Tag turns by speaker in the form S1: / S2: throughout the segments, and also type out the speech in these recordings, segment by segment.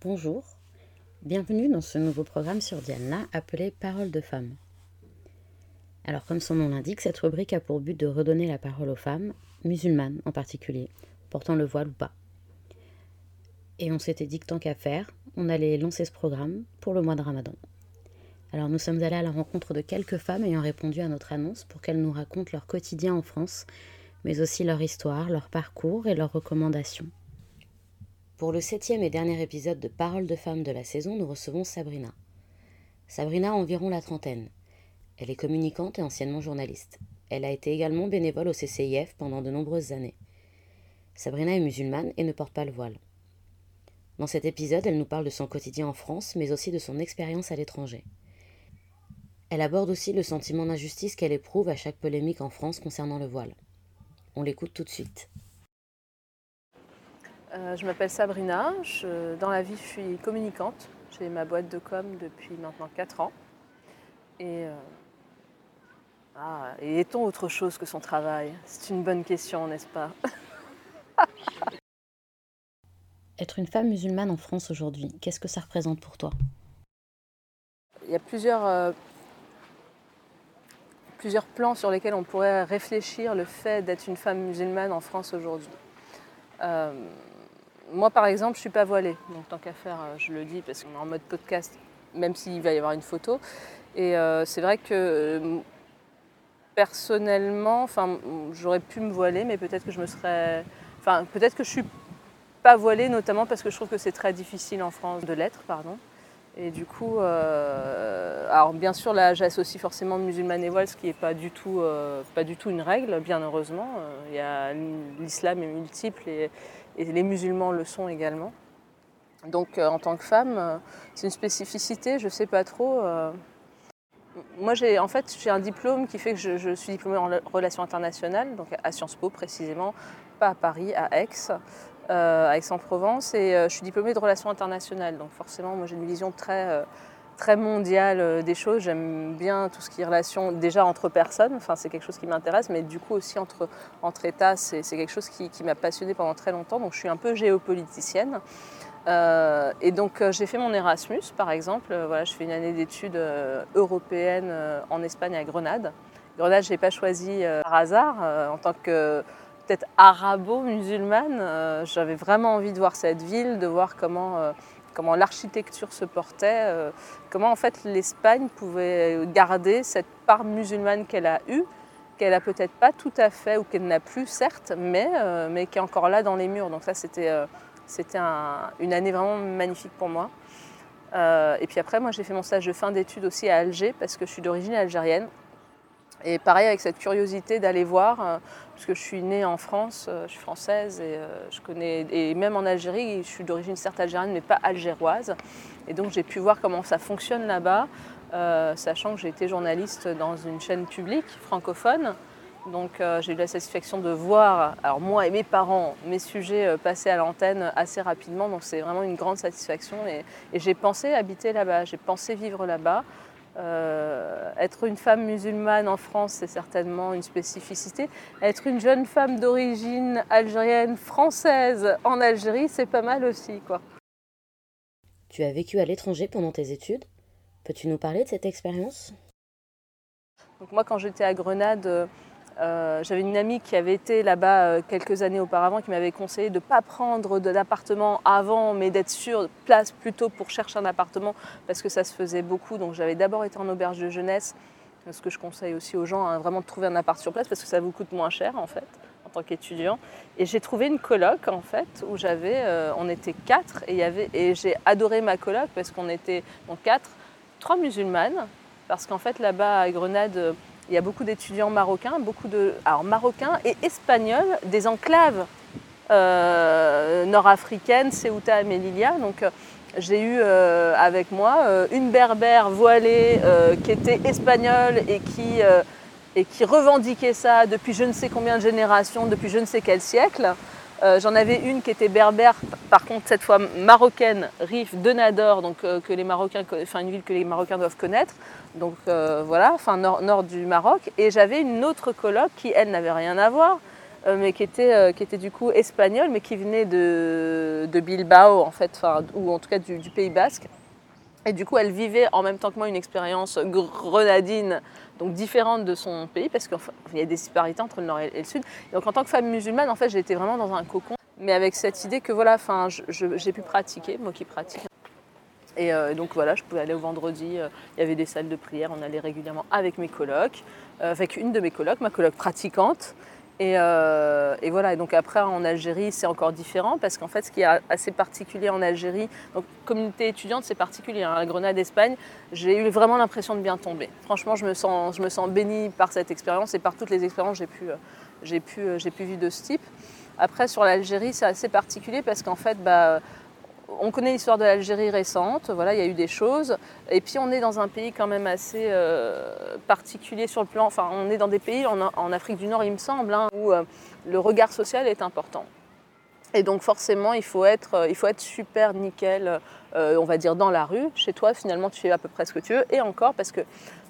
S1: Bonjour, bienvenue dans ce nouveau programme sur Diana appelé Parole de femmes. Alors comme son nom l'indique, cette rubrique a pour but de redonner la parole aux femmes, musulmanes en particulier, portant le voile ou pas. Et on s'était dit que tant qu'à faire, on allait lancer ce programme pour le mois de Ramadan. Alors nous sommes allés à la rencontre de quelques femmes ayant répondu à notre annonce pour qu'elles nous racontent leur quotidien en France, mais aussi leur histoire, leur parcours et leurs recommandations. Pour le septième et dernier épisode de Paroles de femmes de la saison, nous recevons Sabrina. Sabrina a environ la trentaine. Elle est communicante et anciennement journaliste. Elle a été également bénévole au CCIF pendant de nombreuses années. Sabrina est musulmane et ne porte pas le voile. Dans cet épisode, elle nous parle de son quotidien en France, mais aussi de son expérience à l'étranger. Elle aborde aussi le sentiment d'injustice qu'elle éprouve à chaque polémique en France concernant le voile. On l'écoute tout de suite.
S2: Euh, je m'appelle Sabrina, dans la vie je suis communicante. J'ai ma boîte de com depuis maintenant 4 ans. Et, euh, ah, et est-on autre chose que son travail? C'est une bonne question, n'est-ce pas?
S1: Être une femme musulmane en France aujourd'hui, qu'est-ce que ça représente pour toi?
S2: Il y a plusieurs, euh, plusieurs plans sur lesquels on pourrait réfléchir le fait d'être une femme musulmane en France aujourd'hui. Euh, moi, par exemple, je ne suis pas voilée. Donc, tant qu'à faire, euh, je le dis parce qu'on est en mode podcast, même s'il va y avoir une photo. Et euh, c'est vrai que personnellement, enfin, j'aurais pu me voiler, mais peut-être que je me serais. Enfin, peut-être que je suis pas voilée, notamment parce que je trouve que c'est très difficile en France de l'être, pardon. Et du coup, euh, alors bien sûr, là, j'associe forcément musulmane et voile, ce qui n'est pas, du tout, euh, pas du tout une règle, bien heureusement. L'islam est multiple et, les musulmans le sont également. Donc, euh, en tant que femme, c'est une spécificité, je ne sais pas trop. Moi, j'ai en fait, j'ai un diplôme qui fait que je, suis diplômée en relations internationales, donc à Sciences Po précisément, pas à Paris, à Aix. Euh, à Aix-en-Provence et euh, je suis diplômée de relations internationales. Donc forcément, moi j'ai une vision très, euh, très mondiale des choses. J'aime bien tout ce qui est relation déjà entre personnes, enfin, c'est quelque chose qui m'intéresse, mais du coup aussi entre, entre États, c'est quelque chose qui, qui m'a passionnée pendant très longtemps. Donc je suis un peu géopoliticienne. et donc j'ai fait mon Erasmus, par exemple. voilà, je fais une année d'études européennes en Espagne à Grenade. Grenade, je n'ai pas choisi par hasard en tant que peut-être arabo-musulmane. Euh, j'avais vraiment envie de voir cette ville, de voir comment, euh, comment l'architecture se portait, euh, comment en fait l'Espagne pouvait garder cette part musulmane qu'elle a eue, qu'elle a peut-être pas tout à fait ou qu'elle n'a plus certes, mais, mais qui est encore là dans les murs. Donc ça c'était c'était une année vraiment magnifique pour moi. et puis après, moi j'ai fait mon stage de fin d'études aussi à Alger parce que je suis d'origine algérienne. Et pareil avec cette curiosité d'aller voir, euh, puisque je suis née en France, euh, je suis française et euh, je connais, et même en Algérie, je suis d'origine certes algérienne mais pas algéroise. Et donc j'ai pu voir comment ça fonctionne là-bas, sachant que j'ai été journaliste dans une chaîne publique francophone. Donc j'ai eu la satisfaction de voir, alors moi et mes parents, mes sujets passer à l'antenne assez rapidement. Donc c'est vraiment une grande satisfaction. et j'ai pensé habiter là-bas, j'ai pensé vivre là-bas. Euh, être une femme musulmane en France, c'est certainement une spécificité. Être une jeune femme d'origine algérienne, française en Algérie, c'est pas mal aussi. Quoi.
S1: Tu as vécu à l'étranger pendant tes études? Peux-tu nous parler de cette expérience?
S2: Donc Moi, quand j'étais à Grenade, euh, j'avais une amie qui avait été là-bas euh, quelques années auparavant qui m'avait conseillé de ne pas prendre d'appartement avant, mais d'être sur place plutôt pour chercher un appartement parce que ça se faisait beaucoup. Donc j'avais d'abord été en auberge de jeunesse, ce que je conseille aussi aux gens, hein, vraiment de trouver un appart sur place parce que ça vous coûte moins cher en fait en tant qu'étudiant. Et j'ai trouvé une coloc en fait où j'avais, euh, on était quatre et, et j'ai adoré ma coloc parce qu'on était donc quatre, trois musulmanes parce qu'en fait là-bas à Grenade il y a beaucoup d'étudiants marocains, beaucoup de alors marocains et espagnols, des enclaves euh, nord-africaines, Ceuta et Melilla. Donc euh, j'ai eu euh, avec moi une berbère voilée qui était espagnole et qui, et qui revendiquait ça depuis je ne sais combien de générations, depuis je ne sais quel siècle. J'en avais une qui était berbère, par contre cette fois marocaine, Rif de Nador, donc que les Marocains, enfin une ville que les Marocains doivent connaître donc euh, voilà, enfin nord, du Maroc. Et j'avais une autre coloc qui, elle, n'avait rien à voir, mais qui était, qui était du coup espagnol, mais qui venait de, de Bilbao, en fait, ou en tout cas du, Pays Basque. Et du coup, elle vivait en même temps que moi une expérience grenadine, donc différente de son pays, parce qu'il y a des disparités entre le nord et le sud. Donc en tant que femme musulmane, en fait, été vraiment dans un cocon, mais avec cette idée que voilà, enfin, j'ai pu pratiquer, moi qui pratique. Et donc voilà, je pouvais aller au vendredi, il y avait des salles de prière, on allait régulièrement avec mes colocs. Euh, avec une de mes colocs, ma coloc pratiquante. Euh, et, voilà, et donc après en Algérie c'est encore différent parce qu'en fait ce qui est assez particulier en Algérie, donc communauté étudiante c'est particulier, hein, à Grenade, Espagne, j'ai eu vraiment l'impression de bien tomber. Franchement je me sens, je me sens bénie par cette expérience et par toutes les expériences que j'ai pu, euh, j'ai pu, j'ai pu vivre de ce type. Après sur l'Algérie c'est assez particulier parce qu'en fait bah, on connaît l'histoire de l'Algérie récente, voilà, il y a eu des choses. Et puis on est dans un pays quand même assez euh, particulier sur le plan. Enfin, on est dans des pays en, Afrique du Nord, il me semble, hein, où euh, le regard social est important. Et donc forcément, il faut être, euh, il faut être super nickel, on va dire dans la rue. Chez toi, finalement, tu fais à peu près ce que tu veux. Et encore, parce que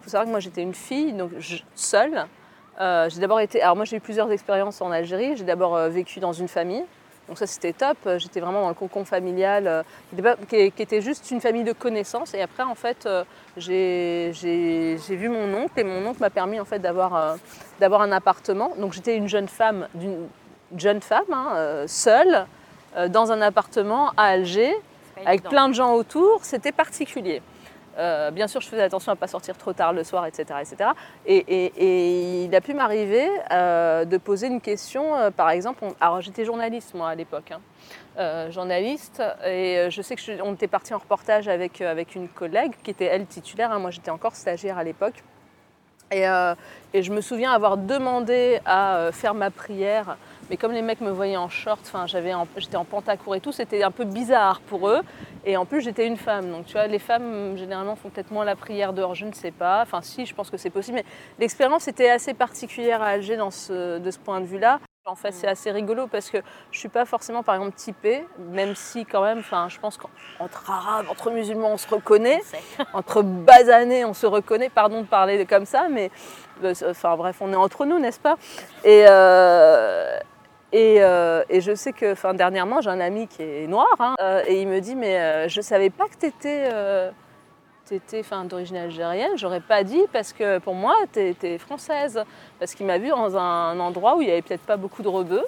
S2: faut savoir que moi j'étais une fille, donc seule. j'ai d'abord été. Alors moi j'ai eu plusieurs expériences en Algérie. J'ai d'abord vécu dans une famille. Donc ça c'était top, j'étais vraiment dans le cocon familial euh, qui était juste une famille de connaissances et après en fait euh, j'ai vu mon oncle et mon oncle m'a permis en fait d'avoir euh, un appartement. Donc j'étais une jeune femme, d'une jeune femme hein, seule dans un appartement à Alger avec plein de gens autour, c'était particulier. Euh, bien sûr, je faisais attention à ne pas sortir trop tard le soir, etc. etc. Et, il a pu m'arriver euh, de poser une question, euh, par exemple, alors j'étais journaliste moi à l'époque, hein. journaliste, et je sais que on était parti en reportage avec, avec une collègue qui était elle titulaire, hein. moi j'étais encore stagiaire à l'époque. Et, je me souviens avoir demandé à faire ma prière mais comme les mecs me voyaient en short, enfin, j'avais j'étais en pantacourt et tout, c'était un peu bizarre pour eux. Et en plus, j'étais une femme. Donc, tu vois, les femmes, généralement, font peut-être moins la prière dehors, je ne sais pas. Enfin, si, je pense que c'est possible. Mais l'expérience était assez particulière à Alger dans ce, de ce point de vue-là. En fait, c'est assez rigolo parce que je suis pas forcément, par exemple, typée, même si quand même, enfin, je pense qu'entre arabes, entre musulmans, on se reconnaît. entre basanés, on se reconnaît. Pardon de parler comme ça, mais euh, enfin bref, on est entre nous, n'est-ce pas? Et euh, euh, et, je sais que enfin, dernièrement, j'ai un ami qui est noir hein, euh, et il me dit Mais euh, je savais pas que tu étais, d'origine algérienne. J'aurais pas dit parce que pour moi, tu étais française. Parce qu'il m'a vu dans un endroit où il n'y avait peut-être pas beaucoup de rebeux.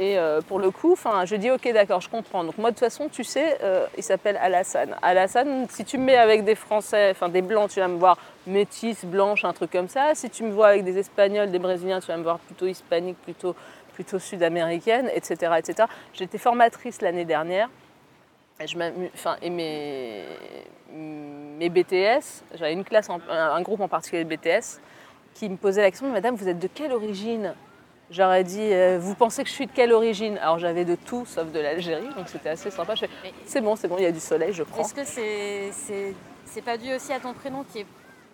S2: Et pour le coup, je dis ok, d'accord, je comprends. Donc moi, de toute façon, tu sais, il s'appelle Alassane. Alassane, si tu me mets avec des Français, enfin des Blancs, tu vas me voir métisse, blanche, un truc comme ça. Si tu me vois avec des Espagnols, des Brésiliens, tu vas me voir plutôt hispanique, plutôt plutôt sud-américaine, etc. etc. J'étais formatrice l'année dernière. Et, je enfin, et mes, mes BTS, j'avais une classe, un groupe en particulier de BTS, qui me posait la question Madame, vous êtes de quelle origine? J'aurais dit euh, Vous pensez que je suis de quelle origine? Alors j'avais de tout sauf de l'Algérie, donc c'était assez sympa. C'est bon, c'est bon, il y a du soleil, je prends.
S3: Est-ce que c'est c'est pas dû aussi à ton prénom qui est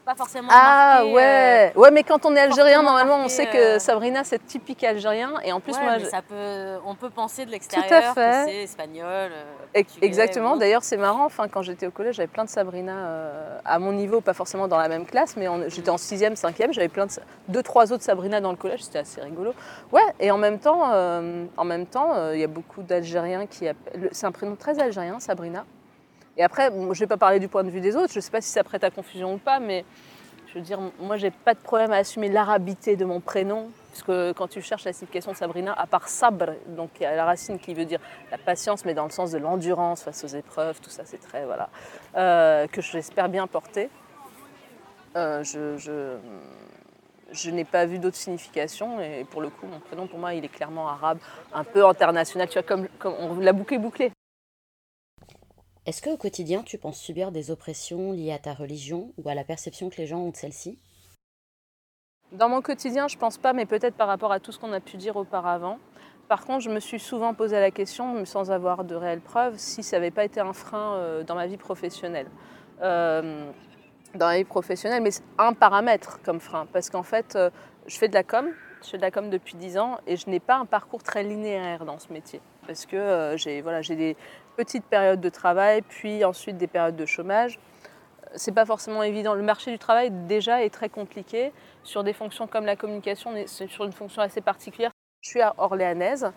S3: pas forcément.
S2: Ah ouais, euh, ouais, mais quand on est algérien, normalement, on sait que euh, Sabrina c'est typique algérien, et en plus moi,
S3: ça peut, on peut penser de l'extérieur que c'est espagnol.
S2: Euh, Exactement. D'ailleurs, c'est marrant. Enfin, quand j'étais au collège, j'avais plein de Sabrina à mon niveau, pas forcément dans la même classe, mais j'étais en sixième, cinquième, j'avais plein de deux, trois autres Sabrina dans le collège. C'était assez rigolo. Ouais, et en même temps, en même temps, il y a beaucoup d'Algériens qui appellent. C'est un prénom très algérien, Sabrina. Et après, je ne vais pas parler du point de vue des autres, je ne sais pas si ça prête à confusion ou pas, mais je veux dire, moi, j'ai pas de problème à assumer l'arabité de mon prénom, puisque quand tu cherches la signification de Sabrina, à part sabre, donc il y a la racine qui veut dire la patience, mais dans le sens de l'endurance face aux épreuves, tout ça, c'est très, voilà, euh, que j'espère bien porter. Euh, je, n'ai pas vu d'autres significations et pour le coup, mon prénom pour moi, il est clairement arabe, un peu international. Tu vois, comme, comme on l'a bouclé bouclé.
S1: Est-ce qu'au quotidien, tu penses subir des oppressions liées à ta religion ou à la perception que les gens ont de celle-ci?
S2: Dans mon quotidien, je pense pas, mais peut-être par rapport à tout ce qu'on a pu dire auparavant. Par contre, je me suis souvent posé la question, sans avoir de réelles preuves, si ça n'avait pas été un frein euh, dans ma vie professionnelle. Euh, dans ma vie professionnelle, mais un paramètre comme frein, parce qu'en fait, euh, je fais de la com, je fais de la com depuis 10 ans et je n'ai pas un parcours très linéaire dans ce métier. Parce que j'ai voilà, des, petite période de travail, puis ensuite des périodes de chômage. C'est pas forcément évident. Le marché du travail déjà est très compliqué. Sur des fonctions comme la communication, c'est sur une fonction assez particulière. Je suis à orléanaise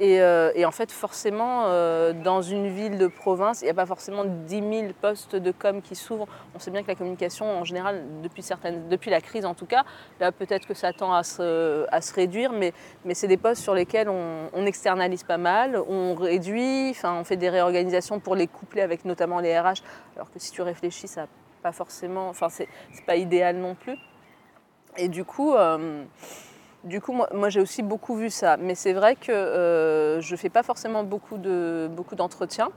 S2: et, euh, et en fait forcément euh, dans une ville de province, il n'y a pas forcément 10 000 postes de com qui s'ouvrent. On sait bien que la communication en général, depuis, certaines, depuis la crise en tout cas, là peut-être que ça tend à se, réduire, mais, c'est des postes sur lesquels on, externalise pas mal, on réduit, on fait des réorganisations pour les coupler avec notamment les RH, alors que si tu réfléchis, ça pas forcément, enfin c'est pas idéal non plus. Et du coup, euh, du coup moi, j'ai aussi beaucoup vu ça. Mais c'est vrai que euh, je ne fais pas forcément beaucoup de beaucoup d'entretiens.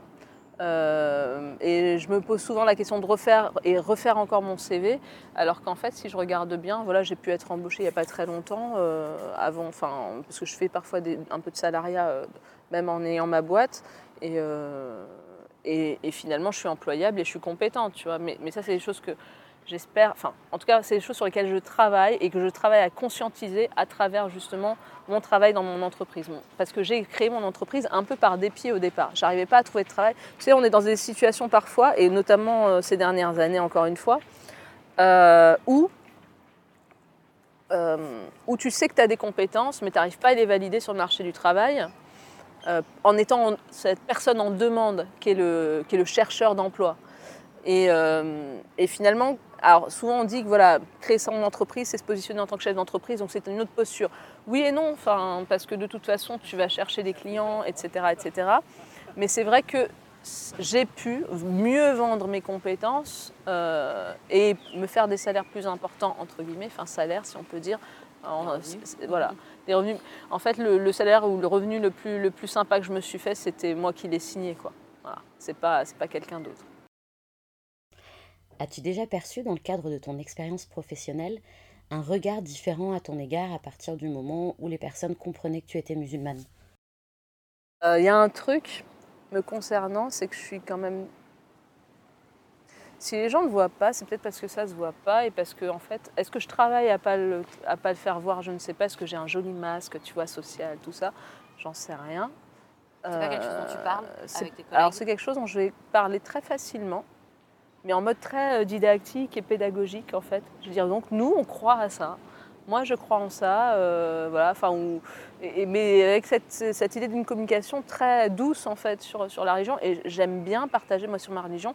S2: Euh, et je me pose souvent la question de refaire et refaire encore mon CV, alors qu'en fait, si je regarde bien, voilà, j'ai pu être embauchée il n'y a pas très longtemps, euh, avant, enfin, parce que je fais parfois un peu de salariat, même en ayant ma boîte, et, finalement, je suis employable et je suis compétente, tu vois. Mais ça, c'est des choses que j'espère, enfin, en tout cas, c'est des choses sur lesquelles je travaille et que je travaille à conscientiser à travers justement mon travail dans mon entreprise. Parce que j'ai créé mon entreprise un peu par dépit au départ. J'arrivais pas à trouver de travail. Tu sais, on est dans des situations parfois, et notamment euh, ces dernières années, encore une fois, euh, où, euh, où tu sais que tu as des compétences, mais tu n'arrives pas à les valider sur le marché du travail. en étant cette personne en demande qui est le, qui est le chercheur d'emploi. Et, euh, et finalement, alors souvent on dit que voilà, créer son entreprise, c'est se positionner en tant que chef d'entreprise, donc c'est une autre posture. Oui et non, enfin, parce que de toute façon, tu vas chercher des clients, etc. etc. Mais c'est vrai que j'ai pu mieux vendre mes compétences euh, et me faire des salaires plus importants, entre guillemets, enfin salaire si on peut dire. En- voilà, des revenus. En fait, le, le salaire ou le revenu le plus, le plus sympa que je me suis fait, c'était moi qui l'ai signé. Quoi. Voilà. C'est pas, c'est pas quelqu'un d'autre.
S1: As-tu déjà perçu, dans le cadre de ton expérience professionnelle, un regard différent à ton égard à partir du moment où les personnes comprenaient que tu étais musulmane?
S2: Euh, Il y a un truc me concernant, c'est que je suis quand même. Si les gens ne voient pas, c'est peut-être parce que ça se voit pas et parce que en fait, est-ce que je travaille à pas le, à pas le faire voir? Je ne sais pas. Est-ce que j'ai un joli masque, tu vois, social, tout ça? J'en sais rien.
S3: C'est pas quelque chose dont tu parles
S2: Euh, c'est-
S3: avec tes collègues?
S2: Alors c'est quelque chose dont je vais parler très facilement, mais en mode très euh, didactique et pédagogique en fait. Je veux dire donc nous on croit à ça. Moi je crois en ça, euh, voilà. Enfin mais avec cette, cette idée d'une communication très douce en fait sur, sur la religion et j'aime bien partager moi sur ma religion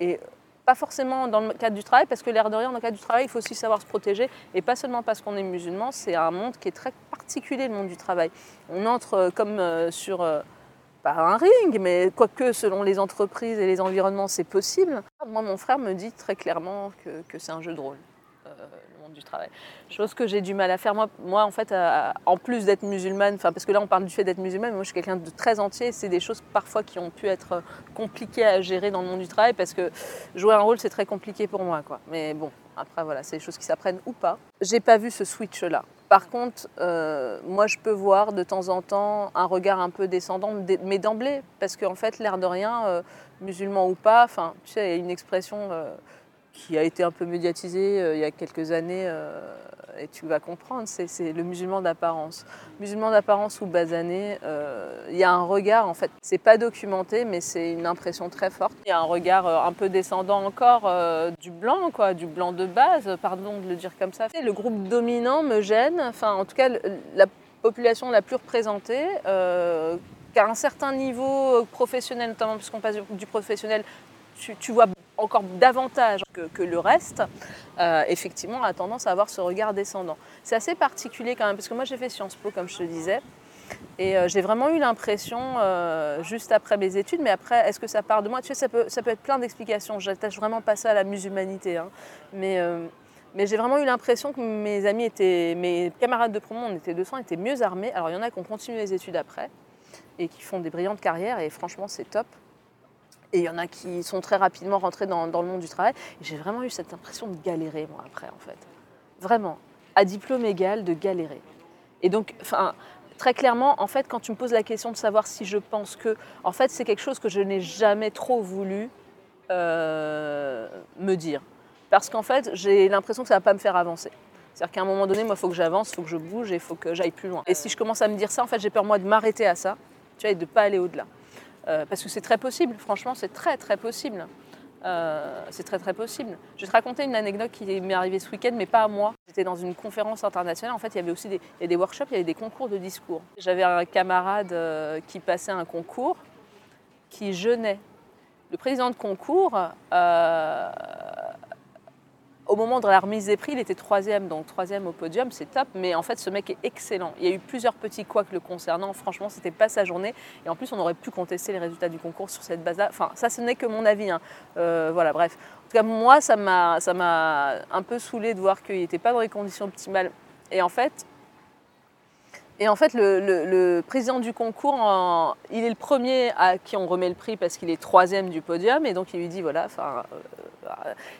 S2: et pas forcément dans le cadre du travail, parce que l'air de rien, dans le cadre du travail, il faut aussi savoir se protéger, et pas seulement parce qu'on est musulman, c'est un monde qui est très particulier, le monde du travail. On entre euh, comme sur, pas un ring, mais quoique selon les entreprises et les environnements, c'est possible. Moi, mon frère me dit très clairement que, que c'est un jeu de rôle, euh, le monde du travail. Chose que j'ai du mal à faire. Moi, moi en fait, en plus d'être musulmane, parce que là, on parle du fait d'être musulmane, mais moi, je suis quelqu'un de très entier. C'est des choses parfois qui ont pu être compliquées à gérer dans le monde du travail, parce que jouer un rôle, c'est très compliqué pour moi. Quoi. Mais bon, après, voilà, c'est des choses qui s'apprennent ou pas. J'ai pas vu ce switch-là. Par contre, euh, moi, je peux voir de temps en temps un regard un peu descendant, mais d'emblée, parce qu'en fait, l'air de rien, euh, musulman ou pas, enfin, tu sais, il y a une expression euh, qui a été un peu médiatisée euh, il y a quelques années, euh, et tu vas comprendre, c'est le musulman d'apparence. Musulman d'apparence ou basané, euh, il y a un regard, en fait, c'est pas documenté, mais c'est une impression très forte. Il y a un regard un peu descendant encore du blanc, quoi, du blanc de base, pardon de le dire comme ça. Le groupe dominant me gêne, enfin, en tout cas, la population la plus représentée, qu'à un certain niveau professionnel, notamment puisqu'on passe du, professionnel, tu vois encore davantage que, le reste, euh, effectivement, a tendance à avoir ce regard descendant. C'est assez particulier quand même, parce que moi j'ai fait Sciences Po, comme je te disais, et euh, j'ai vraiment eu l'impression, euh, juste après mes études, mais après, est-ce que ça part de moi? Tu sais, ça peut, ça peut être plein d'explications. J'attache vraiment pas ça à la musulmanité, hein. mais, euh, mais j'ai vraiment eu l'impression que mes amis étaient, mes camarades de promo, on était 200, étaient mieux armés. Alors il y en a qui ont continué les études après et qui font des brillantes carrières, et franchement, c'est top. Et il y en a qui sont très rapidement rentrés dans, le monde du travail. J'ai vraiment eu cette impression de galérer, moi, après, en fait. Vraiment. À diplôme égal, de galérer. Et donc, enfin, très clairement, en fait, quand tu me poses la question de savoir si je pense que, en fait, c'est quelque chose que je n'ai jamais trop voulu euh, me dire. Parce qu'en fait, j'ai l'impression que ça ne va pas me faire avancer. C'est-à-dire qu'à un moment donné, moi, il faut que j'avance, il faut que je bouge et il faut que j'aille plus loin. Et si je commence à me dire ça, en fait, j'ai peur, moi, de m'arrêter à ça, tu vois, et de ne pas aller au-delà. Euh, parce que c'est très possible, franchement, c'est très, très possible. Euh, c'est très, très possible. Je vais te raconter une anecdote qui m'est arrivée ce week-end, mais pas à moi. C'était dans une conférence internationale. En fait, il y avait aussi des, il y a des workshops, il y avait des concours de discours. J'avais un camarade euh, qui passait un concours, qui jeûnait. Le président de concours, au moment de la remise des prix, il était troisième, donc troisième au podium, c'est top. Mais en fait, ce mec est excellent. Il y a eu plusieurs petits couacs le concernant. Franchement, c'était pas sa journée. Et en plus, on aurait pu contester les résultats du concours sur cette base-là. Enfin, ça, ce n'est que mon avis. hein. Euh, voilà, bref. En tout cas, moi, ça m'a, un peu saoulé de voir qu'il n'était pas dans les conditions optimales. Et en fait, et en fait, le, président du concours, il est le premier à qui on remet le prix parce qu'il est troisième du podium. Et donc, il lui dit, voilà, enfin...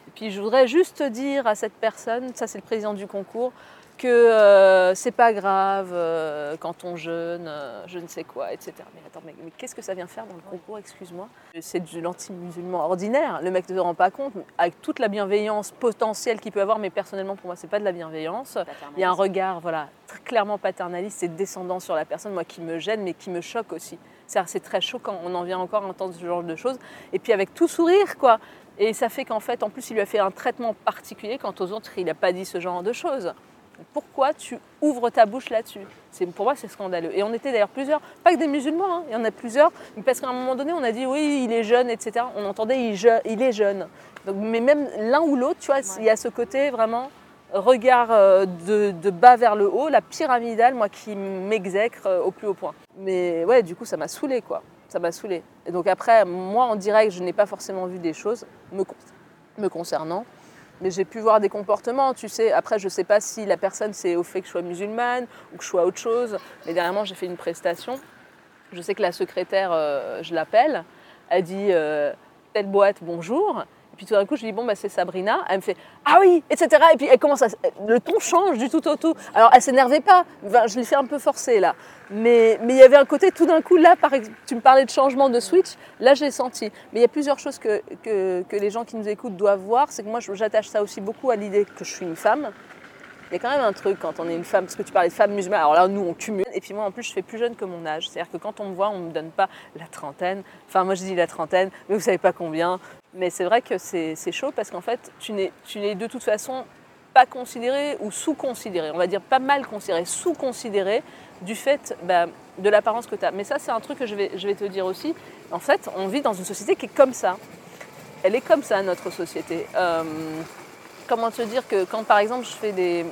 S2: et puis, je voudrais juste dire à cette personne, ça c'est le président du concours, que euh, c'est pas grave euh, quand on jeûne, euh, je ne sais quoi, etc. Mais attends, mais, mais qu'est-ce que ça vient faire dans le concours, excuse-moi? C'est de l'anti-musulman ordinaire, le mec ne se rend pas compte, avec toute la bienveillance potentielle qu'il peut avoir, mais personnellement pour moi c'est pas de la bienveillance. Il y a un regard voilà, très clairement paternaliste et descendant sur la personne, moi qui me gêne, mais qui me choque aussi. C'est très choquant, on en vient encore à entendre ce genre de choses. Et puis avec tout sourire, quoi. Et ça fait qu'en fait, en plus, il lui a fait un traitement particulier, quand aux autres, il n'a pas dit ce genre de choses. Pourquoi tu ouvres ta bouche là-dessus? Pour moi, c'est scandaleux. Et on était d'ailleurs plusieurs, pas que des musulmans, hein, il y en a plusieurs, parce qu'à un moment donné, on a dit oui, il est jeune, etc. On entendait il, est jeune. Donc, mais même l'un ou l'autre, tu vois, il y a ce côté vraiment regard euh, de, de bas vers le haut, la pyramidale, moi qui m'exècre euh, au plus haut point. Mais ouais, du coup, ça m'a saoulé, quoi. Ça m'a saoulé. Et donc après, moi en direct, je n'ai pas forcément vu des choses me, con- me concernant. Mais j'ai pu voir des comportements, tu sais. Après, je ne sais pas si la personne, c'est au fait que je sois musulmane ou que je sois autre chose. Mais dernièrement, j'ai fait une prestation. Je sais que la secrétaire, euh, je l'appelle. Elle dit euh, telle boîte, bonjour. Et puis tout d'un coup, je dis, bon, bah, c'est Sabrina. Elle me fait, ah oui, etc. Et puis elle commence à. Le ton change du tout au tout. Alors, elle s'énervait pas. Je l'ai fait un peu forcer, là. Mais il y avait un côté, tout d'un coup, là, par tu me parlais de changement de switch. Là, j'ai senti. Mais il y a plusieurs choses que, que, que les gens qui nous écoutent doivent voir. C'est que moi, j'attache ça aussi beaucoup à l'idée que je suis une femme. Il y a quand même un truc quand on est une femme, parce que tu parlais de femme musulmane, alors là nous on cumule. Et puis moi en plus je fais plus jeune que mon âge. C'est-à-dire que quand on me voit, on ne me donne pas la trentaine. Enfin moi je dis la trentaine, mais vous savez pas combien. Mais c'est vrai que c'est chaud parce qu'en fait tu n'es de toute façon pas considéré ou sous-considéré. On va dire pas mal considéré, sous-considéré du fait bah, de l'apparence que tu as. Mais ça c'est un truc que je vais, je vais te dire aussi. En fait on vit dans une société qui est comme ça. Elle est comme ça notre société. Euh, comment te dire que quand par exemple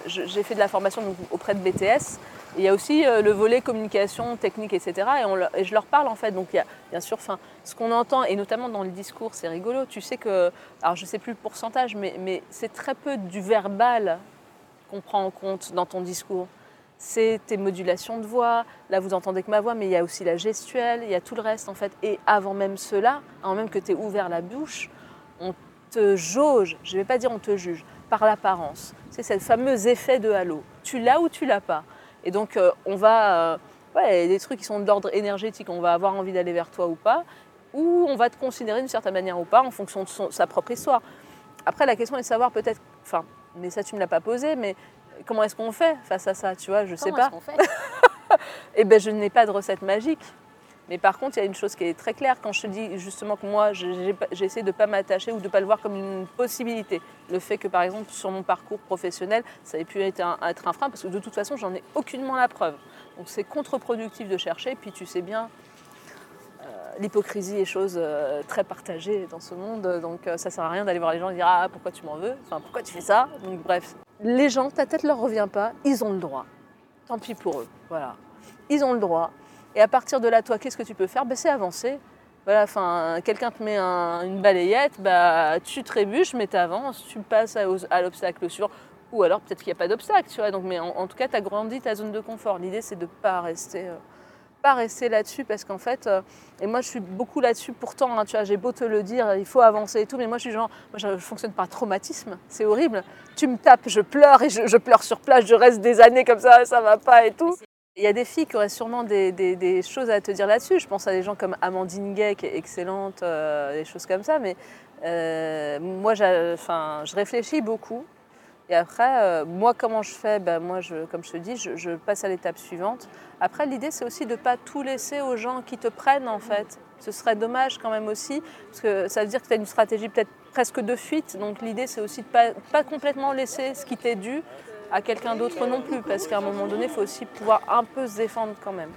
S2: j'ai fait de la formation auprès de BTS, il y a aussi euh, le volet communication, technique, etc. Et, je leur parle en fait. Donc il y a bien sûr, enfin, ce qu'on entend et notamment dans le discours, c'est rigolo. Tu sais que, alors je sais plus le pourcentage, mais, mais c'est très peu du verbal qu'on prend en compte dans ton discours. C'est tes modulations de voix. Là, vous entendez que ma voix, mais il y a aussi la gestuelle, il y a tout le reste en fait. Et avant même cela, avant même que tu aies ouvert la bouche, on te jauge, je ne vais pas dire on te juge, par l'apparence. C'est ce fameux effet de halo. Tu l'as ou tu l'as pas. Et donc, euh, on va. euh, ouais, des trucs qui sont d'ordre énergétique. On va avoir envie d'aller vers toi ou pas, ou on va te considérer d'une certaine manière ou pas en fonction de son- sa propre histoire. Après, la question est de savoir peut-être. Enfin, mais ça, tu ne me l'as pas posé, mais comment est-ce qu'on fait face à ça Tu vois, je sais
S3: Comment
S2: pas.
S3: est-ce qu'on fait?
S2: Eh ben, je n'ai pas de recette magique. Mais par contre, il y a une chose qui est très claire. Quand je te dis justement que moi, je- j'ai pas- j'ai essayé de ne pas m'attacher ou de ne pas le voir comme une possibilité. Le fait que, par exemple, sur mon parcours professionnel, ça ait pu être un, être un frein, parce que de toute façon, j'en ai aucunement la preuve. Donc c'est contre-productif de chercher. Puis tu sais bien, euh, l'hypocrisie est chose euh, très partagée dans ce monde. Donc euh, ça sert à rien d'aller voir les gens et dire Ah, pourquoi tu m'en veux? Enfin, pourquoi tu fais ça? Donc bref. Les gens, ta tête leur revient pas, ils ont le droit. Tant pis pour eux. Voilà. Ils ont le droit. Et à partir de là, toi, qu'est-ce que tu peux faire? Ben, C'est avancer. Voilà, quelqu'un te met un- une balayette, bah, tu trébuches, mais tu avances, tu passes à, l'obstacle suivant. Ou alors peut-être qu'il n'y a pas d'obstacle, tu vois. Donc, mais en, tout cas, tu as grandi ta zone de confort. L'idée, c'est de ne pas rester, euh, rester là-dessus parce qu'en fait, euh, et moi je suis beaucoup là-dessus pourtant, hein, tu vois, j'ai beau te le dire, il faut avancer et tout, mais moi je suis genre, moi je, je fonctionne par traumatisme, c'est horrible. Tu me tapes, je pleure et je, je pleure sur place, je reste des années comme ça, ça va pas et tout. Il y a des filles qui auraient sûrement des, choses à te dire là-dessus. Je pense à des gens comme Amandine Gay, qui est excellente, euh, des choses comme ça. Mais euh, moi, je réfléchis beaucoup. Et après, euh, moi, comment je fais? Ben, Moi, comme je te dis, je, passe à l'étape suivante. Après, l'idée, c'est aussi de ne pas tout laisser aux gens qui te prennent, en fait. Ce serait dommage quand même aussi, parce que ça veut dire que tu as une stratégie peut-être presque de fuite. Donc l'idée, c'est aussi de ne pas complètement laisser ce qui t'est dû à quelqu'un d'autre non plus, parce qu'à un moment donné, il faut aussi pouvoir un peu se défendre quand même.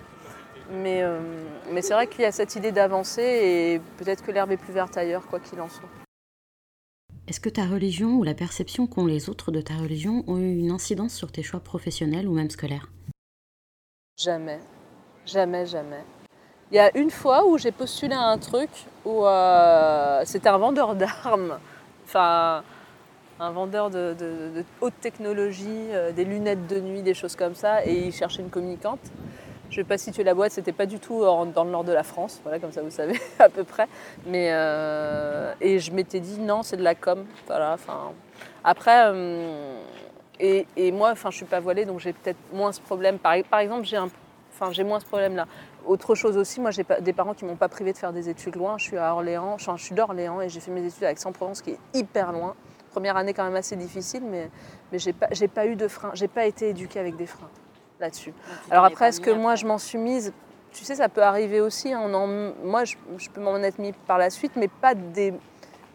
S2: Mais, euh, mais c'est vrai qu'il y a cette idée d'avancer et peut-être que l'herbe est plus verte ailleurs, quoi qu'il en soit.
S1: Est-ce que ta religion ou la perception qu'ont les autres de ta religion ont eu une incidence sur tes choix professionnels ou même scolaires?
S2: Jamais, jamais, jamais. Il y a une fois où j'ai postulé à un truc où euh, c'était un vendeur d'armes, enfin un vendeur de, haute technologie, euh, des lunettes de nuit, des choses comme ça, et il cherchait une communicante. Je ne vais pas situer la boîte, c'était pas du tout dans le nord de la France, voilà, comme ça vous savez à peu près. Mais, euh, et je m'étais dit non, c'est de la com. Voilà, après, euh, et, moi, enfin, je suis pas voilée, donc j'ai peut-être moins ce problème. Par, exemple, j'ai moins ce problème-là. Autre chose aussi, moi j'ai des parents qui m'ont pas privé de faire des études loin. Je suis à Orléans, je suis d'Orléans et j'ai fait mes études à Aix-en-Provence, qui est hyper loin. Première année quand même assez difficile, mais, mais j'ai pas, pas eu de frein. J'ai pas été éduquée avec des freins là-dessus. Alors après, est-ce que moi je m'en suis mise? Tu sais, ça peut arriver aussi. Hein, moi, je, peux m'en être mise par la suite, mais pas des,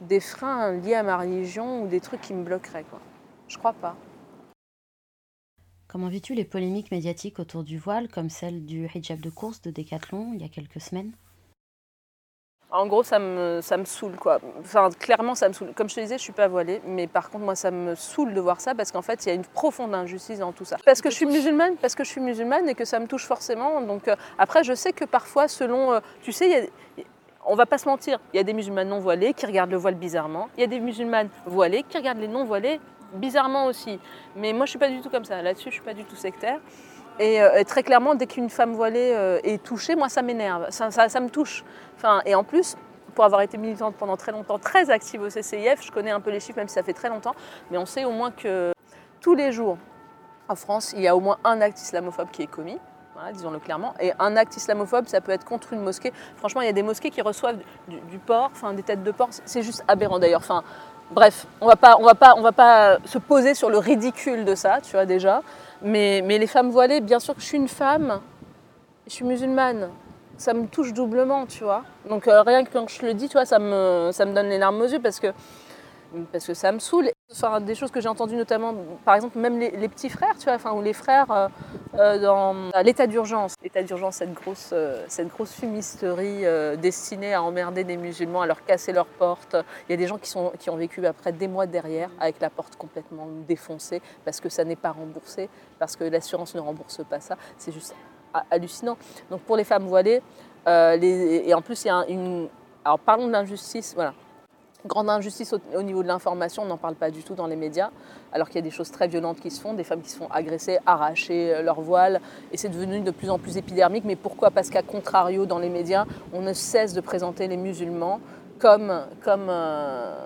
S2: des freins liés à ma religion ou des trucs qui me bloqueraient. Quoi. Je crois pas.
S1: Comment vis-tu les polémiques médiatiques autour du voile, comme celle du hijab de course de Decathlon il y a quelques semaines?
S2: En gros, ça me, ça saoule, quoi. Enfin, clairement, ça me saoule. Comme je te disais, je suis pas voilée, mais par contre, moi, ça me saoule de voir ça parce qu'en fait, il y a une profonde injustice dans tout ça. Parce que je suis musulmane, parce que je suis musulmane et que ça me touche forcément. Donc, euh, après, je sais que parfois, selon, euh, tu sais, on va pas se mentir, il y a des musulmanes non voilés qui regardent le voile bizarrement. Il y a des musulmanes voilées qui regardent les non voilés bizarrement aussi. Mais moi, je suis pas du tout comme ça. Là-dessus, je suis pas du tout sectaire. Euh, et, très clairement, dès qu'une femme voilée euh, est touchée, moi, ça m'énerve, ça, me touche. Enfin, et en plus, pour avoir été militante pendant très longtemps, très active au CCIF, je connais un peu les chiffres, même si ça fait très longtemps, mais on sait au moins que tous les jours, en France, il y a au moins un acte islamophobe qui est commis. disons-le clairement. Et un acte islamophobe, ça peut être contre une mosquée. Franchement, il y a des mosquées qui reçoivent du, porc, enfin des têtes de porc. C'est juste aberrant d'ailleurs. Enfin, bref, on va va pas se poser sur le ridicule de ça, tu vois déjà. Mais, les femmes voilées, bien sûr que je suis une femme, je suis musulmane. Ça me touche doublement, tu vois. Donc euh, rien que quand je le dis, tu vois, ça me, ça me donne les larmes aux yeux parce que parce que ça me saoule. Enfin, des choses que j'ai entendues notamment, par exemple, même les, petits frères, tu vois, enfin, ou les frères euh, euh, dans l'état d'urgence. L'état d'urgence, cette grosse, euh, cette grosse fumisterie destinée à emmerder des musulmans, à leur casser leurs portes. Il y a des gens qui, sont, qui ont vécu après des mois derrière avec la porte complètement défoncée parce que ça n'est pas remboursé, parce que l'assurance ne rembourse pas ça. C'est juste hallucinant. Donc pour les femmes voilées, et en plus il y a une... Alors parlons de l'injustice, voilà Grande injustice au, niveau de l'information, on n'en parle pas du tout dans les médias, alors qu'il y a des choses très violentes qui se font, des femmes qui se font agresser, arracher euh, leur voile, et c'est devenu de plus en plus épidermique. Mais pourquoi Parce qu'à contrario, dans les médias, on ne cesse de présenter les musulmans comme, comme, euh,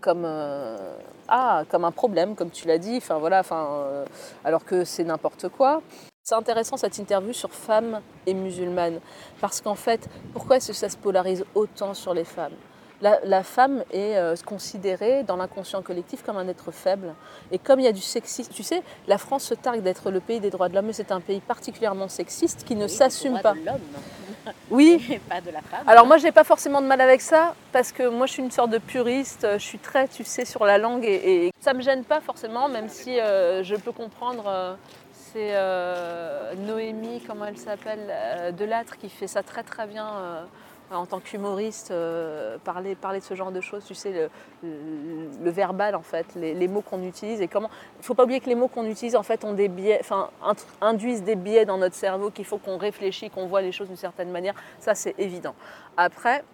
S2: comme, euh, ah, comme un problème, comme tu l'as dit, enfin, voilà, enfin, alors que c'est n'importe quoi. C'est intéressant cette interview sur femmes et musulmanes, parce qu'en fait, pourquoi est-ce que ça se polarise autant sur les femmes? La, femme est euh, considérée dans l'inconscient collectif comme un être faible. Et comme il y a du sexisme, tu sais, la France se targue d'être le pays des droits de l'homme, mais c'est un pays particulièrement sexiste qui ne s'assume pas. De oui. pas de la femme. Alors moi, je n'ai pas forcément de mal avec ça, parce que moi, je suis une sorte de puriste, je suis très, tu sais, sur la langue, et, ça ne me gêne pas forcément, même si euh, je peux comprendre... Euh, c'est Noémie, comment elle s'appelle, Delattre, qui fait ça très très bien en tant qu'humoriste, euh, parler, de ce genre de choses, tu sais, le, verbal en fait, les, mots qu'on utilise et comment. Il ne faut pas oublier que les mots qu'on utilise en fait induisent des biais dans notre cerveau qu'il faut qu'on réfléchisse, qu'on voit les choses d'une certaine manière. Ça, c'est évident. Après,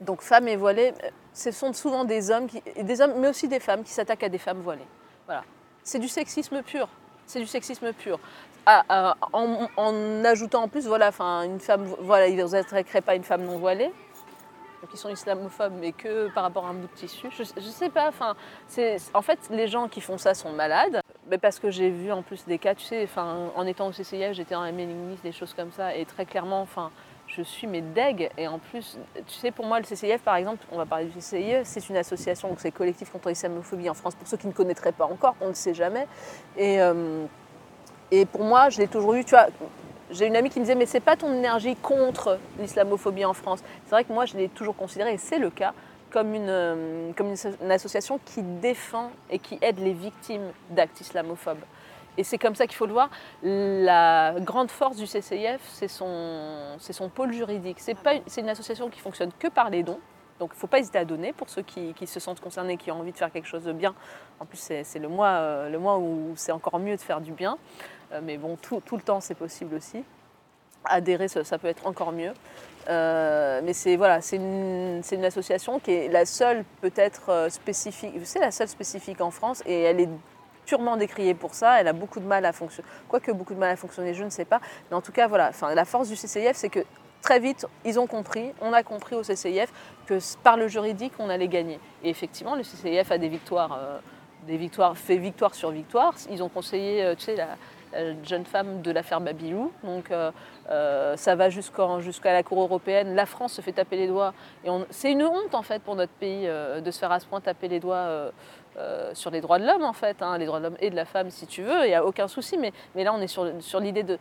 S2: donc femmes et voilées, ce sont souvent des hommes, qui, des hommes, mais aussi des femmes qui s'attaquent à des femmes voilées. Voilà. C'est du sexisme pur. C'est du sexisme pur. Ah, en, ajoutant en plus, voilà, enfin, une femme, voilà, ils ne pas une femme non voilée, ils sont islamophobes, mais que par rapport à un bout de tissu. Je, ne sais pas, enfin, en fait, les gens qui font ça sont malades, mais parce que j'ai vu en plus des cas, tu sais, enfin, en étant au CCIF, j'étais en mailing des choses comme ça, et très clairement, enfin, je suis mes deg, et en plus, tu sais, pour moi, le CCIF, par exemple, on va parler du CCIF, c'est une association, donc c'est collectif contre l'islamophobie en France, pour ceux qui ne connaîtraient pas encore, on ne sait jamais, et... Euh, et pour moi, je l'ai toujours eu, tu vois, j'ai une amie qui me disait, mais c'est pas ton énergie contre l'islamophobie en France. C'est vrai que moi, je l'ai toujours considéré, et c'est le cas, comme une, euh, comme une, association qui défend et qui aide les victimes d'actes islamophobes. Et c'est comme ça qu'il faut le voir. La grande force du CCIF, c'est son, son pôle juridique. C'est une association qui fonctionne que par les dons. Donc il ne faut pas hésiter à donner pour ceux qui, qui se sentent concernés, qui ont envie de faire quelque chose de bien. En plus, c'est, c'est le, mois, euh, le mois où c'est encore mieux de faire du bien. Euh, mais bon, tout, tout le temps, c'est possible aussi. Adhérer, ça, peut être encore mieux. Euh, mais c'est voilà, une, une association qui est la seule peut-être euh, spécifique, c'est la seule spécifique en France et elle est purement décriée pour ça. Elle a beaucoup de mal à fonctionner, quoique beaucoup de mal à fonctionner, je ne sais pas. Mais en tout cas, voilà, la force du CCIF, c'est que très vite, ils ont compris, on a compris au CCIF que par le juridique, on allait gagner. Et effectivement, le CCIF a des victoires, des victoires, fait victoire sur victoire. Ils ont conseillé, tu sais, la jeune femme de l'affaire Babilou. Donc euh, euh, ça va jusqu'à la Cour européenne. La France se fait taper les doigts. Et c'est une honte en fait pour notre pays euh, de se faire à ce point taper les doigts. euh, euh, sur les droits de l'homme en fait, hein, les droits de l'homme et de la femme si tu veux, il n'y a aucun souci, mais, là on est sur, l'idée de...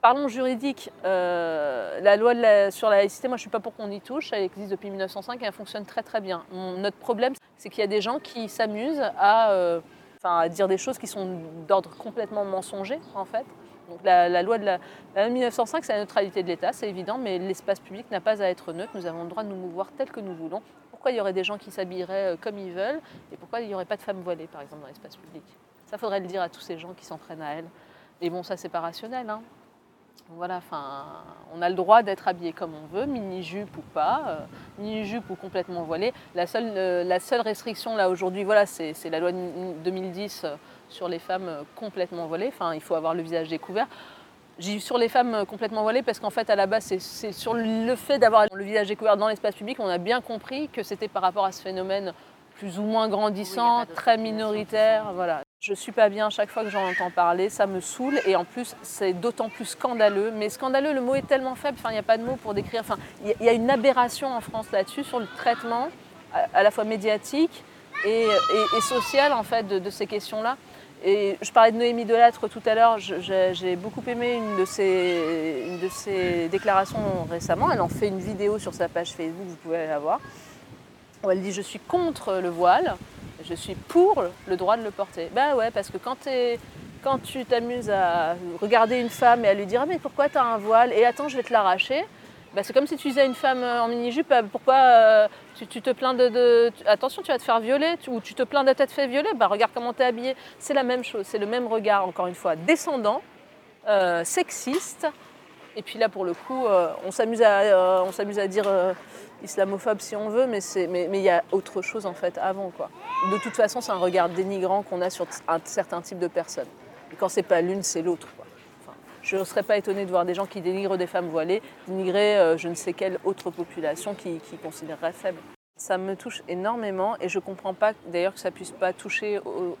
S2: Parlons juridique, euh, la loi sur la laïcité, moi je ne suis pas pour qu'on y touche, elle existe depuis 1905 et elle fonctionne très très bien. Notre problème c'est qu'il y a des gens qui s'amusent à, euh, enfin, dire des choses qui sont d'ordre complètement mensonger en fait. La, loi de la, la loi de 1905 c'est la neutralité de l'État, c'est évident, mais l'espace public n'a pas à être neutre, nous avons le droit de nous mouvoir tel que nous voulons. Pourquoi il y aurait des gens qui s'habilleraient euh, comme ils veulent et pourquoi il n'y aurait pas de femmes voilées par exemple dans l'espace public? Ça faudrait le dire à tous ces gens qui s'en prennent à elles. Et bon ça c'est pas rationnel. Hein. Voilà, enfin, on a le droit d'être habillé comme on veut, mini-jupe ou pas, euh, mini-jupe ou complètement voilé. La seule, euh, la seule restriction là aujourd'hui, voilà, c'est la loi de 2010 euh, sur les femmes complètement voilées. Enfin, il faut avoir le visage découvert. J'ai sur les femmes complètement voilées parce qu'en fait, à la base, c'est- sur le fait d'avoir le visage découvert dans l'espace public, on a bien compris que c'était par rapport à ce phénomène plus ou moins grandissant, très minoritaire, voilà. Je suis pas bien chaque fois que j'en entends parler, ça me saoule et en plus c'est d'autant plus scandaleux. Mais scandaleux, le mot est tellement faible, il n'y a pas de mot pour décrire. Enfin, il y a- une aberration en France là-dessus sur le traitement à, à la fois médiatique et, social en fait de, ces questions-là. Et je parlais de Noémie Delattre tout à l'heure, j'ai beaucoup aimé une de, ses, une de ses déclarations récemment. Elle en fait une vidéo sur sa page Facebook, vous pouvez la voir, où elle dit Je suis contre le voile, je suis pour le droit de le porter. Bah ouais, parce que quand, t'es- quand tu t'amuses à regarder une femme et à lui dire Ah, mais pourquoi tu as un voile Et attends, je vais te l'arracher. Bah, c'est comme si tu disais à une femme euh, en mini-jupe, Ah, pourquoi euh, tu, te plains de, de- Attention, tu vas te faire violer, ou tu te plains d'être peut-être fait violer, bah, regarde comment tu es habillée. C'est la même chose, c'est le même regard, encore une fois, descendant, euh, sexiste. Et puis là, pour le coup, on s'amuse à, à dire islamophobe si on veut, mais c'est- mais mais il y a autre chose en fait avant. Quoi. De toute façon, c'est un regard dénigrant qu'on a sur un certain type de personnes. Et quand c'est pas l'une, c'est l'autre. Enfin, je ne serais pas étonnée de voir des gens qui dénigrent des femmes voilées, dénigrer euh, je ne sais quelle autre population qui, qui considérerait faible. Ça me touche énormément et je comprends pas d'ailleurs que ça puisse pas toucher au-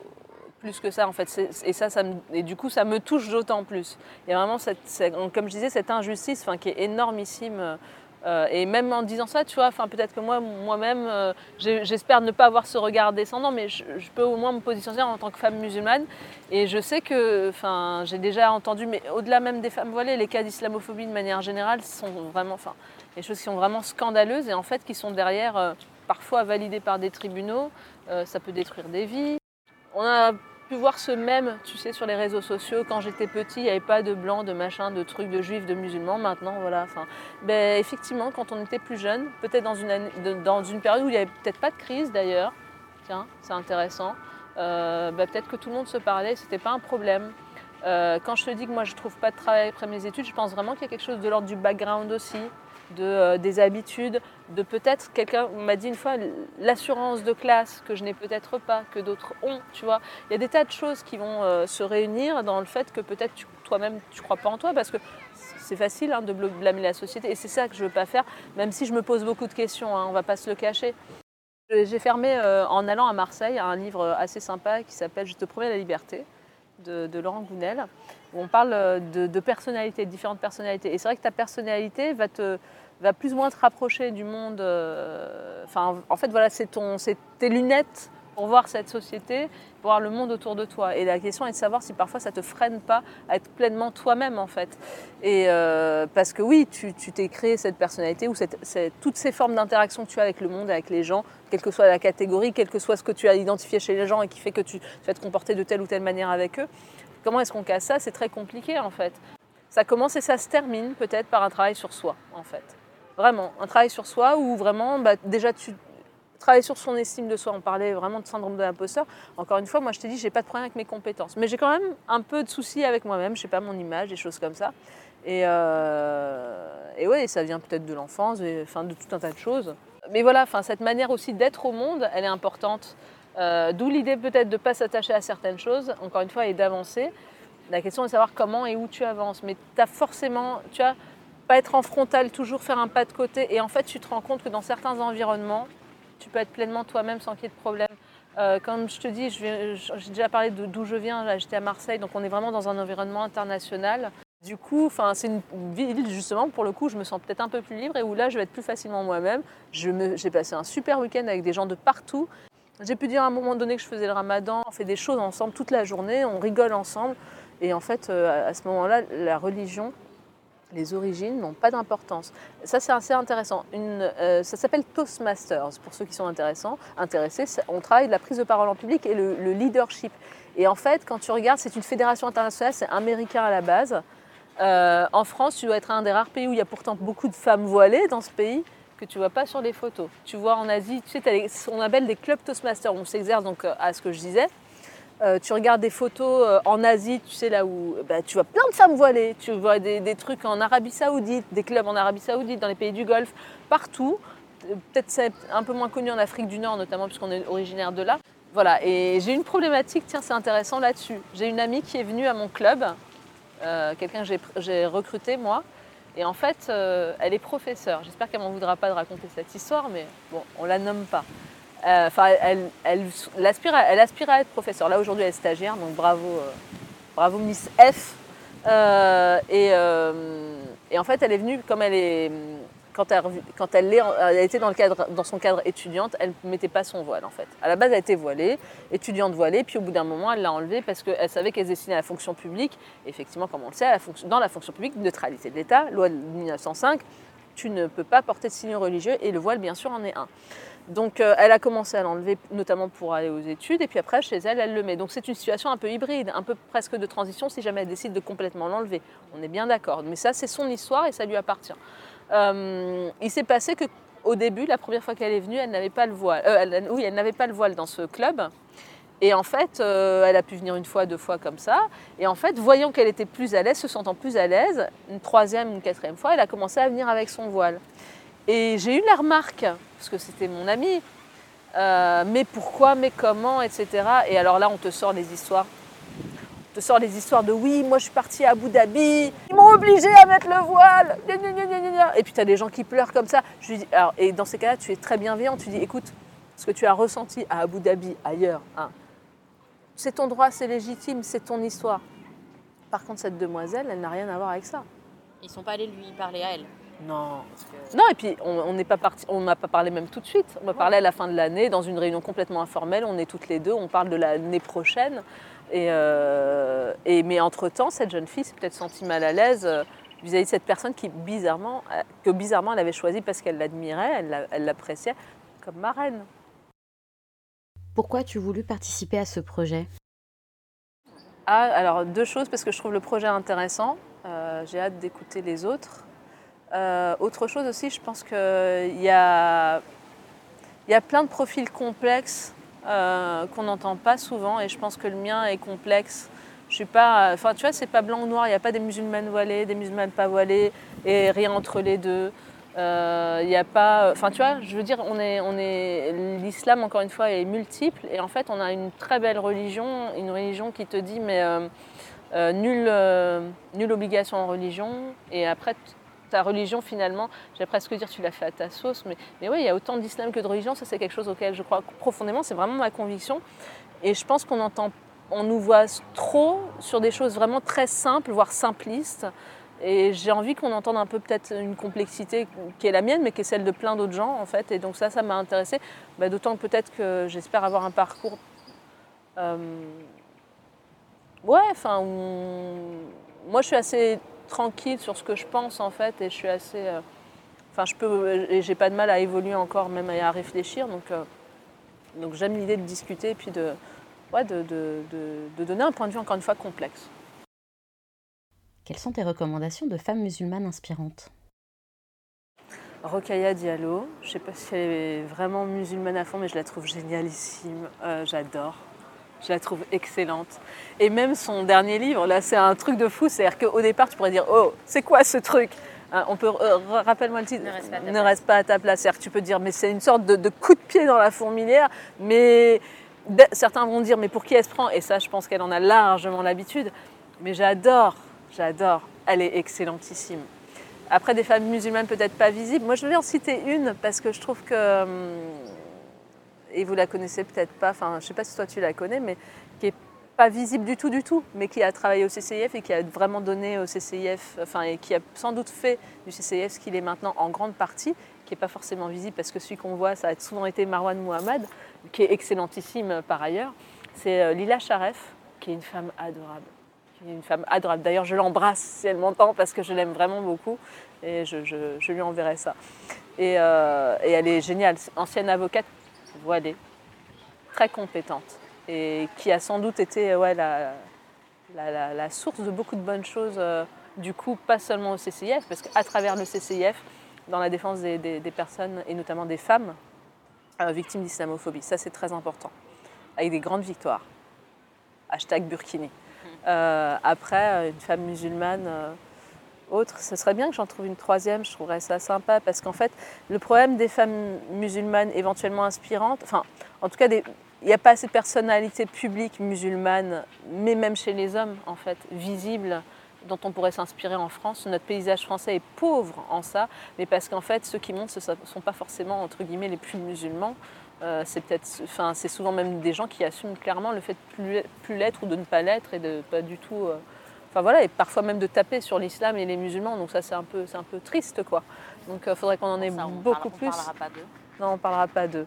S2: plus que ça en fait. Et, ça, ça et du coup, ça me touche d'autant plus. Il y a vraiment, comme je disais, cette injustice qui est énormissime. Euh, et même en disant ça, tu vois, enfin, peut-être que moi, moi-même, euh, j'espère ne pas avoir ce regard descendant, mais je, peux au moins me positionner en tant que femme musulmane. Et je sais que, enfin, j'ai déjà entendu, mais au-delà même des femmes voilées, les cas d'islamophobie de manière générale sont vraiment, enfin, des choses qui sont vraiment scandaleuses et en fait qui sont derrière, euh, parfois validées par des tribunaux. Euh, ça peut détruire des vies. Pu voir ce même, tu sais, sur les réseaux sociaux. Quand j'étais petit, il n'y avait pas de blanc, de machin, de trucs, de juifs, de musulmans. Maintenant, voilà. Enfin, ben, effectivement, quand on était plus jeune, peut-être dans une, dans une période où il n'y avait peut-être pas de crise d'ailleurs, tiens, c'est intéressant, euh, ben, peut-être que tout le monde se parlait, c'était pas un problème. Euh, quand je te dis que moi je trouve pas de travail après mes études, je pense vraiment qu'il y a quelque chose de l'ordre du background aussi, de, euh, des habitudes, de peut-être, quelqu'un m'a dit une fois, l'assurance de classe que je n'ai peut-être pas, que d'autres ont, tu vois. Il y a des tas de choses qui vont euh, se réunir dans le fait que peut-être toi-même tu crois pas en toi, parce que c'est facile hein, de blâmer la société, et c'est ça que je veux pas faire, même si je me pose beaucoup de questions, hein, on va pas se le cacher. J'ai fermé en allant à Marseille un livre assez sympa qui s'appelle Je te promets la liberté de, Laurent Gounel, où on parle euh, de, personnalités, de différentes personnalités. Et c'est vrai que ta personnalité va, te, va plus ou moins te rapprocher du monde. euh, Enfin, en fait, voilà, c'est tes lunettes pour voir cette société, pour voir le monde autour de toi. Et la question est de savoir si parfois ça te freine pas à être pleinement toi-même en fait. Et euh, parce que oui, tu t'es créé cette personnalité ou toutes ces formes d'interaction que tu as avec le monde, avec les gens, quelle que soit la catégorie, quel que soit ce que tu as identifié chez les gens et qui fait que tu vas te comporter de telle ou telle manière avec eux. Comment est-ce qu'on casse ça? C'est très compliqué en fait. Ça commence et ça se termine peut-être par un travail sur soi en fait. Vraiment, un travail sur soi où vraiment bah, déjà tu travailler sur son estime de soi. On parlait vraiment de syndrome de l'imposteur. Encore une fois, moi je te dis, j'ai pas de problème avec mes compétences, mais j'ai quand même un peu de soucis avec moi-même. Je sais pas mon image, des choses comme ça. Et, euh, ouais, ça vient peut-être de l'enfance, enfin de tout un tas de choses. Mais voilà, enfin cette manière aussi d'être au monde, elle est importante. Euh, d'où l'idée peut-être de ne pas s'attacher à certaines choses, encore une fois, et d'avancer. La question est de savoir comment et où tu avances. Mais tu as forcément, tu as pas être en frontal, toujours faire un pas de côté. Et en fait, tu te rends compte que dans certains environnements, tu peux être pleinement toi-même sans qu'il y ait de problème. Euh, comme je te dis, j'ai déjà parlé d'où je viens, j'étais à Marseille, donc on est vraiment dans un environnement international. Du coup, c'est une ville justement, pour le coup, je me sens peut-être un peu plus libre et où là, je vais être plus facilement moi-même. J'ai passé un super week-end avec des gens de partout. J'ai pu dire à un moment donné que je faisais le ramadan, on fait des choses ensemble toute la journée, on rigole ensemble. Et en fait, euh, à ce moment-là, la religion, les origines n'ont pas d'importance. Ça, c'est assez intéressant. Euh, ça s'appelle Toastmasters, pour ceux qui sont intéressants, intéressés. On travaille la prise de parole en public et le, leadership. Et en fait, quand tu regardes, c'est une fédération internationale, c'est américain à la base. Euh, en France, tu dois être un des rares pays où il y a pourtant beaucoup de femmes voilées dans ce pays que tu vois pas sur les photos. Tu vois en Asie, on appelle des clubs Toastmasters. On s'exerce donc euh, à ce que je disais. Euh, tu regardes des photos euh, en Asie, tu sais, là où bah, tu vois plein de femmes voilées, tu vois des, trucs en Arabie Saoudite, des clubs en Arabie Saoudite, dans les pays du Golfe, partout. Peut-être c'est un peu moins connu en Afrique du Nord, notamment puisqu'on est originaire de là. Voilà, et j'ai une problématique, tiens, c'est intéressant là-dessus. J'ai une amie qui est venue à mon club, euh, quelqu'un que j'ai recruté moi, et en fait, elle est professeure. J'espère qu'elle m'en voudra pas de raconter cette histoire, mais bon, on la nomme pas. Euh, enfin, elle, aspire à, être professeure. Là, aujourd'hui, elle est stagiaire, donc bravo, euh, bravo Miss F. Euh, et, en fait, elle est venue, comme elle est. Quand elle, était dans, le cadre, dans son cadre étudiante, elle ne mettait pas son voile en fait. À la base, elle était voilée, étudiante voilée, puis au bout d'un moment, elle l'a enlevée parce qu'elle savait qu'elle se destinait à la fonction publique. effectivement, comme on le sait, dans la fonction publique, neutralité de l'État, loi de 1905, tu ne peux pas porter de signe religieux et le voile, bien sûr, en est un. Donc euh, elle a commencé à l'enlever notamment pour aller aux études et puis après chez elle elle le met. Donc c'est une situation un peu hybride, un peu presque de transition si jamais elle décide de complètement l'enlever. On est bien d'accord. Mais ça c'est son histoire et ça lui appartient. Euh, il s'est passé que au début, la première fois qu'elle est venue, elle n'avait pas le voile. Euh, oui, elle n'avait pas le voile dans ce club. Et en fait, elle a pu venir une fois, deux fois comme ça. Et en fait, voyant qu'elle était plus à l'aise, se sentant plus à l'aise, une troisième, une quatrième fois, elle a commencé à venir avec son voile. Et j'ai eu la remarque, parce que c'était mon ami, euh, mais pourquoi, mais comment, etc. Et alors là, on te sort les histoires. On te sort les histoires de oui, moi je suis partie à Abu Dhabi, ils m'ont obligé à mettre le voile. Et puis tu as des gens qui pleurent comme ça. Et dans ces cas-là, tu es très bienveillant. Tu dis, écoute, ce que tu as ressenti à Abu Dhabi, ailleurs, hein, c'est ton droit, c'est légitime, c'est ton histoire. Par contre, cette demoiselle, elle n'a rien à voir avec ça.
S3: Ils sont pas allés lui parler à elle.
S2: Non. Non, et puis on n'est pas parti, on n'a pas parlé même tout de suite. On va parler à la fin de l'année, dans une réunion complètement informelle. On est toutes les deux, on parle de l'année prochaine. Et, euh, et mais entre-temps, cette jeune fille s'est peut-être sentie mal à l'aise euh, vis-à-vis de cette personne qui, bizarrement, euh, que bizarrement, elle avait choisi parce qu'elle l'admirait, elle l'appréciait comme marraine.
S1: Pourquoi as-tu voulu participer à ce projet?
S2: Ah, alors deux choses, parce que je trouve le projet intéressant. J'ai hâte d'écouter les autres. Euh, autre chose aussi, je pense qu'il y a, y a plein de profils complexes euh, qu'on n'entend pas souvent et je pense que le mien est complexe. Je suis pas, enfin tu vois, c'est pas blanc ou noir. Il n'y a pas des musulmanes voilées, des musulmanes pas voilées et rien entre les deux. Euh, il n'y a pas, enfin tu vois, je veux dire, on est, on est, l'islam encore une fois est multiple et en fait on a une très belle religion, une religion qui te dit mais nulle, nulle obligation en religion et après ta religion finalement, j'allais presque dire tu l'as fait à ta sauce, mais, mais oui, il y a autant d'islam que de religion, ça c'est quelque chose auquel je crois profondément, c'est vraiment ma conviction. Et je pense qu'on entend, on nous voit trop sur des choses vraiment très simples, voire simplistes. Et j'ai envie qu'on entende un peu peut-être une complexité qui est la mienne, mais qui est celle de plein d'autres gens, en fait. Et donc ça, ça m'a intéressée. Bah, D'autant peut-être que j'espère avoir un parcours... euh, Ouais, enfin... Moi, je suis assez tranquille sur ce que je pense, en fait. Et je suis assez... euh, Enfin, je peux... Et j'ai pas de mal à évoluer encore, même à réfléchir. Donc, euh, donc j'aime l'idée de discuter et puis de, ouais, de, de- donner un point de vue, encore une fois, complexe.
S1: Quelles sont tes recommandations de femmes musulmanes inspirantes?
S2: Rokhaya Diallo, je sais pas si elle est vraiment musulmane à fond, mais je la trouve génialissime. Euh, J'adore. Je la trouve excellente. Et même son dernier livre, là, c'est un truc de fou. C'est-à-dire qu'au départ, tu pourrais dire Oh, c'est quoi ce truc? Hein, On peut. euh, rappelle-moi le titre.
S3: Ne reste pas à ta
S2: Ne
S3: place.
S2: reste pas à ta place. C'est-à-dire que tu peux dire Mais c'est une sorte de, de coup de pied dans la fourmilière. Mais certains vont dire Mais pour qui elle se prend? Et ça, je pense qu'elle en a largement l'habitude. Mais j'adore, j'adore. Elle est excellentissime. Après, des femmes musulmanes peut-être pas visibles. Moi, je vais en citer une parce que je trouve que. hum, Et vous la connaissez peut-être pas, enfin, je sais pas si toi tu la connais, mais qui est pas visible du tout, du tout, mais qui a travaillé au CCIF et qui a vraiment donné au CCIF, enfin, et qui a sans doute fait du CCIF ce qu'il est maintenant en grande partie, qui n'est pas forcément visible parce que celui qu'on voit, ça a souvent été Marwan Mohamed, qui est excellentissime par ailleurs. C'est euh, Lila Sharef, qui est une femme adorable une femme adorable. D'ailleurs, je l'embrasse si elle m'entend parce que je l'aime vraiment beaucoup et je, lui enverrai ça. Et, euh, et elle est géniale, ancienne avocate voilée, très compétente et qui a sans doute été ouais, la, la- la- la source de beaucoup de bonnes choses, euh, du coup, pas seulement au CCIF, parce qu'à travers le CCIF, dans la défense des, des- des personnes et notamment des femmes euh, victimes d'islamophobie. Ça, c'est très important, avec des grandes victoires. Hashtag Burkini. Euh, après, euh, une femme musulmane euh, autre, ce serait bien que j'en trouve une troisième, je trouverais ça sympa, parce qu'en fait, le problème des femmes musulmanes éventuellement inspirantes, enfin, en tout cas, il n'y a pas assez de personnalités publiques musulmanes, mais même chez les hommes, en fait, visibles, dont on pourrait s'inspirer en France. Notre paysage français est pauvre en ça, mais parce qu'en fait, ceux qui montent, ce ne sont pas forcément, entre guillemets, les plus musulmans. Euh, c'est peut-être, enfin, c'est souvent même des gens qui assument clairement le fait de plus, plus l'être ou de ne pas l'être et de pas du tout. euh, Enfin voilà, et parfois même de taper sur l'islam et les musulmans. Donc ça, c'est un peu, c'est un peu triste, quoi. Donc il faudrait qu'on en ait
S3: Ça, on
S2: beaucoup
S3: on
S2: plus.
S3: parlera pas d'eux.
S2: Non, on parlera pas d'eux.